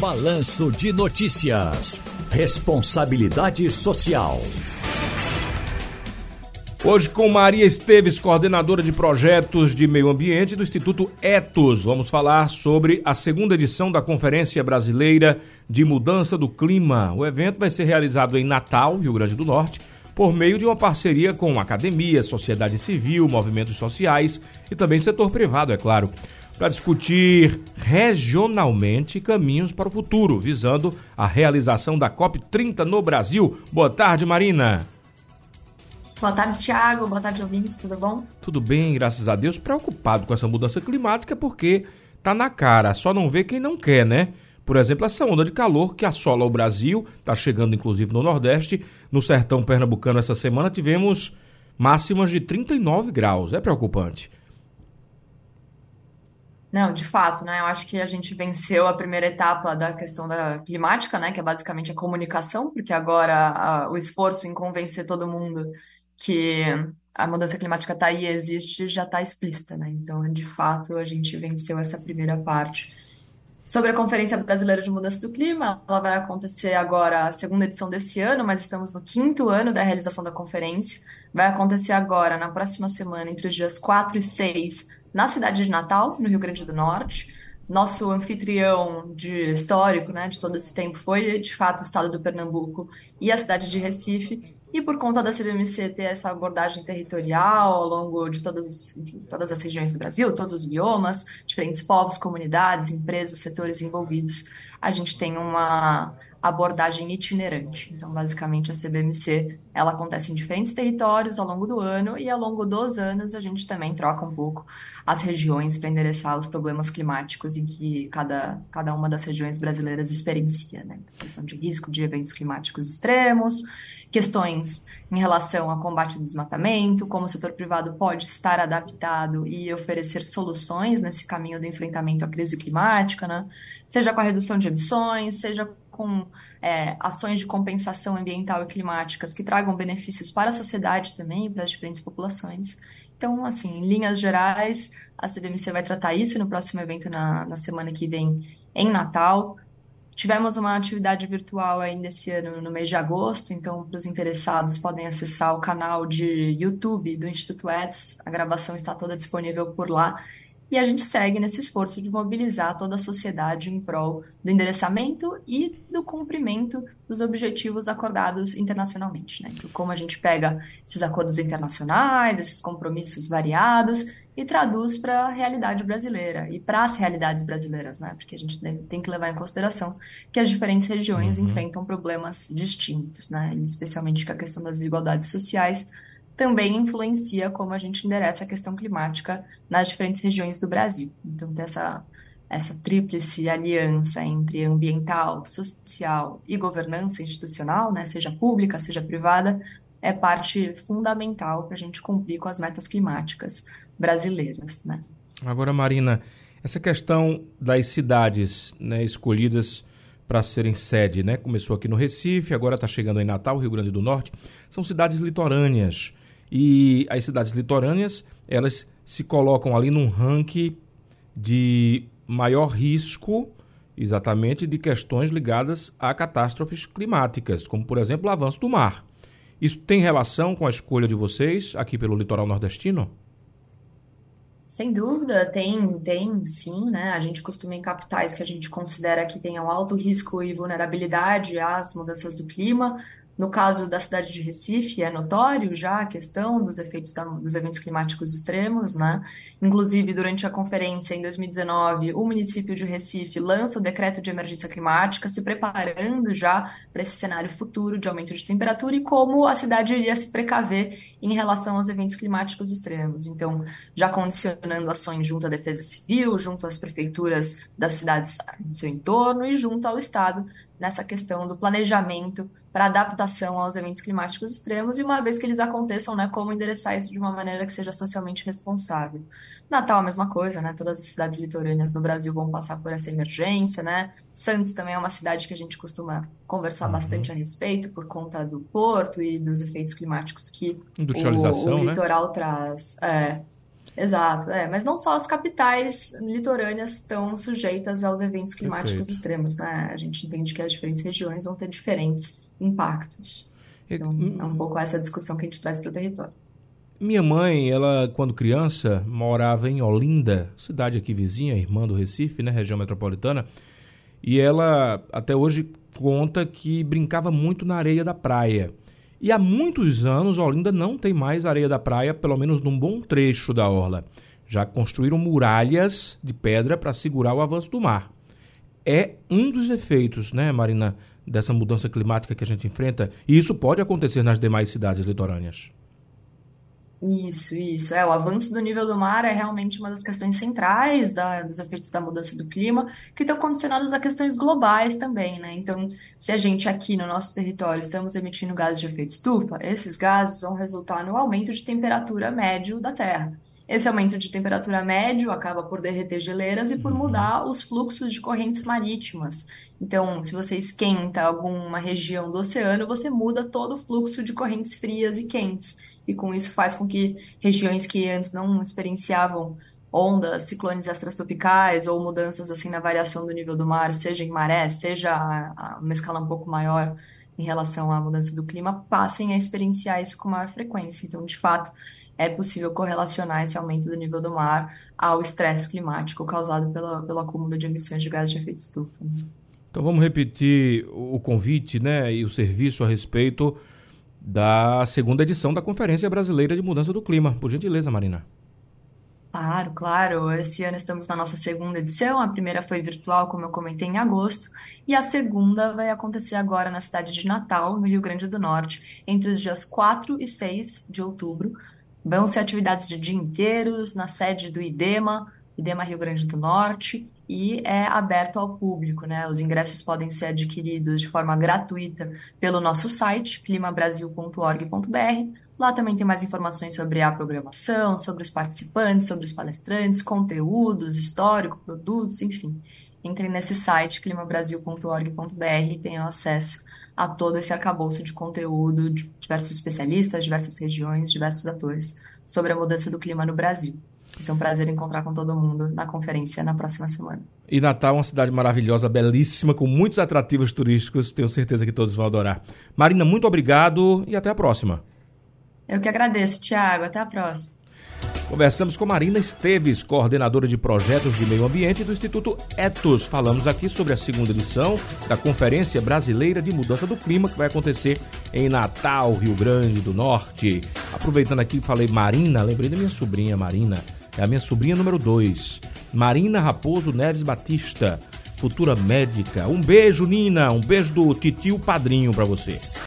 Balanço de Notícias. Responsabilidade Social. Hoje com Maria Esteves, coordenadora de projetos de meio ambiente do Instituto Etos. Vamos falar sobre a segunda edição da Conferência Brasileira de Mudança do Clima. O evento vai ser realizado em Natal, Rio Grande do Norte, por meio de uma parceria com academia, sociedade civil, movimentos sociais e também setor privado, é claro para discutir regionalmente caminhos para o futuro, visando a realização da COP30 no Brasil. Boa tarde, Marina. Boa tarde, Tiago. Boa tarde, ouvintes. Tudo bom? Tudo bem, graças a Deus. Preocupado com essa mudança climática porque tá na cara, só não vê quem não quer, né? Por exemplo, essa onda de calor que assola o Brasil, está chegando inclusive no Nordeste. No sertão pernambucano, essa semana, tivemos máximas de 39 graus. É preocupante. Não, de fato, né? Eu acho que a gente venceu a primeira etapa da questão da climática, né? Que é basicamente a comunicação, porque agora a, o esforço em convencer todo mundo que a mudança climática está aí e existe já está explícita, né? Então, de fato, a gente venceu essa primeira parte. Sobre a Conferência Brasileira de Mudança do Clima, ela vai acontecer agora, a segunda edição desse ano, mas estamos no quinto ano da realização da conferência. Vai acontecer agora, na próxima semana, entre os dias 4 e 6 na cidade de Natal, no Rio Grande do Norte. Nosso anfitrião de histórico, né, de todo esse tempo foi, de fato, o estado do Pernambuco e a cidade de Recife. E por conta da CBMC ter essa abordagem territorial ao longo de todas, enfim, todas as regiões do Brasil, todos os biomas, diferentes povos, comunidades, empresas, setores envolvidos, a gente tem uma abordagem itinerante. Então, basicamente, a CBMC ela acontece em diferentes territórios ao longo do ano e ao longo dos anos a gente também troca um pouco as regiões para endereçar os problemas climáticos em que cada, cada uma das regiões brasileiras experiencia, né? Questão de risco de eventos climáticos extremos, questões em relação ao combate ao desmatamento, como o setor privado pode estar adaptado e oferecer soluções nesse caminho do enfrentamento à crise climática, né? Seja com a redução de emissões, seja com é, ações de compensação ambiental e climáticas que tragam benefícios para a sociedade também para as diferentes populações. Então, assim, em linhas gerais, a CBMC vai tratar isso no próximo evento na, na semana que vem em Natal. Tivemos uma atividade virtual ainda esse ano, no mês de agosto, então, para os interessados, podem acessar o canal de YouTube do Instituto Eds. A gravação está toda disponível por lá. E a gente segue nesse esforço de mobilizar toda a sociedade em prol do endereçamento e do cumprimento dos objetivos acordados internacionalmente. Né? Então, como a gente pega esses acordos internacionais, esses compromissos variados e traduz para a realidade brasileira e para as realidades brasileiras, né? porque a gente tem que levar em consideração que as diferentes regiões uhum. enfrentam problemas distintos, né? E especialmente com a questão das desigualdades sociais também influencia como a gente endereça a questão climática nas diferentes regiões do Brasil. Então, essa, essa tríplice aliança entre ambiental, social e governança institucional, né, seja pública, seja privada, é parte fundamental para a gente cumprir com as metas climáticas brasileiras. Né? Agora, Marina, essa questão das cidades né, escolhidas para serem sede, né? Começou aqui no Recife, agora está chegando em Natal, Rio Grande do Norte. São cidades litorâneas. E as cidades litorâneas, elas se colocam ali num ranking de maior risco, exatamente, de questões ligadas a catástrofes climáticas, como, por exemplo, o avanço do mar. Isso tem relação com a escolha de vocês aqui pelo litoral nordestino? Sem dúvida, tem, tem sim, né? A gente costuma em capitais que a gente considera que tenham alto risco e vulnerabilidade às mudanças do clima, no caso da cidade de Recife, é notório já a questão dos efeitos da, dos eventos climáticos extremos, né? Inclusive, durante a conferência em 2019, o município de Recife lança o decreto de emergência climática, se preparando já para esse cenário futuro de aumento de temperatura e como a cidade iria se precaver em relação aos eventos climáticos extremos. Então, já condicionando ações junto à Defesa Civil, junto às prefeituras das cidades no seu entorno e junto ao Estado nessa questão do planejamento para adaptação aos eventos climáticos extremos e uma vez que eles aconteçam, né, como endereçar isso de uma maneira que seja socialmente responsável. Natal a mesma coisa, né? Todas as cidades litorâneas no Brasil vão passar por essa emergência, né? Santos também é uma cidade que a gente costuma conversar uhum. bastante a respeito por conta do porto e dos efeitos climáticos que o, o, né? litoral né? traz. É, Exato, é, mas não só as capitais litorâneas estão sujeitas aos eventos climáticos Perfeito. extremos, né? A gente entende que as diferentes regiões vão ter diferentes impactos. Então, é um pouco essa discussão que a gente traz para o território. Minha mãe, ela, quando criança, morava em Olinda, cidade aqui vizinha, irmã do Recife, né, região metropolitana, e ela até hoje conta que brincava muito na areia da praia. E há muitos anos Olinda não tem mais areia da praia, pelo menos num bom trecho da orla. Já construíram muralhas de pedra para segurar o avanço do mar. É um dos efeitos, né, Marina, dessa mudança climática que a gente enfrenta, e isso pode acontecer nas demais cidades litorâneas. Isso, isso. É, o avanço do nível do mar é realmente uma das questões centrais da, dos efeitos da mudança do clima, que estão condicionados a questões globais também, né? Então, se a gente aqui no nosso território estamos emitindo gases de efeito estufa, esses gases vão resultar no aumento de temperatura médio da Terra. Esse aumento de temperatura médio acaba por derreter geleiras e por mudar os fluxos de correntes marítimas. Então, se você esquenta alguma região do oceano, você muda todo o fluxo de correntes frias e quentes e com isso faz com que regiões que antes não experienciavam ondas, ciclones extratropicais ou mudanças assim na variação do nível do mar, seja em maré, seja a, a uma escala um pouco maior em relação à mudança do clima, passem a experienciar isso com maior frequência. Então, de fato, é possível correlacionar esse aumento do nível do mar ao estresse climático causado pela, pelo acúmulo de emissões de gases de efeito estufa. Então vamos repetir o convite né, e o serviço a respeito da segunda edição da Conferência Brasileira de Mudança do Clima. Por gentileza, Marina. Claro, claro. Esse ano estamos na nossa segunda edição. A primeira foi virtual, como eu comentei, em agosto, e a segunda vai acontecer agora na cidade de Natal, no Rio Grande do Norte, entre os dias 4 e 6 de outubro. Vão ser atividades de dia inteiros na sede do IDEMA, IDEMA Rio Grande do Norte, e é aberto ao público, né? Os ingressos podem ser adquiridos de forma gratuita pelo nosso site, climabrasil.org.br. Lá também tem mais informações sobre a programação, sobre os participantes, sobre os palestrantes, conteúdos, histórico, produtos, enfim. Entrem nesse site, climabrasil.org.br e tenham acesso a todo esse arcabouço de conteúdo de diversos especialistas, diversas regiões, diversos atores sobre a mudança do clima no Brasil. Vai ser um prazer encontrar com todo mundo na conferência na próxima semana. E Natal é uma cidade maravilhosa, belíssima, com muitos atrativos turísticos. Tenho certeza que todos vão adorar. Marina, muito obrigado e até a próxima. Eu que agradeço, Tiago. Até a próxima. Conversamos com Marina Esteves, coordenadora de projetos de meio ambiente do Instituto Etos. Falamos aqui sobre a segunda edição da Conferência Brasileira de Mudança do Clima, que vai acontecer em Natal, Rio Grande do Norte. Aproveitando aqui, falei Marina, lembrei da minha sobrinha Marina. É a minha sobrinha número 2, Marina Raposo Neves Batista, futura médica. Um beijo, Nina. Um beijo do titio padrinho para você.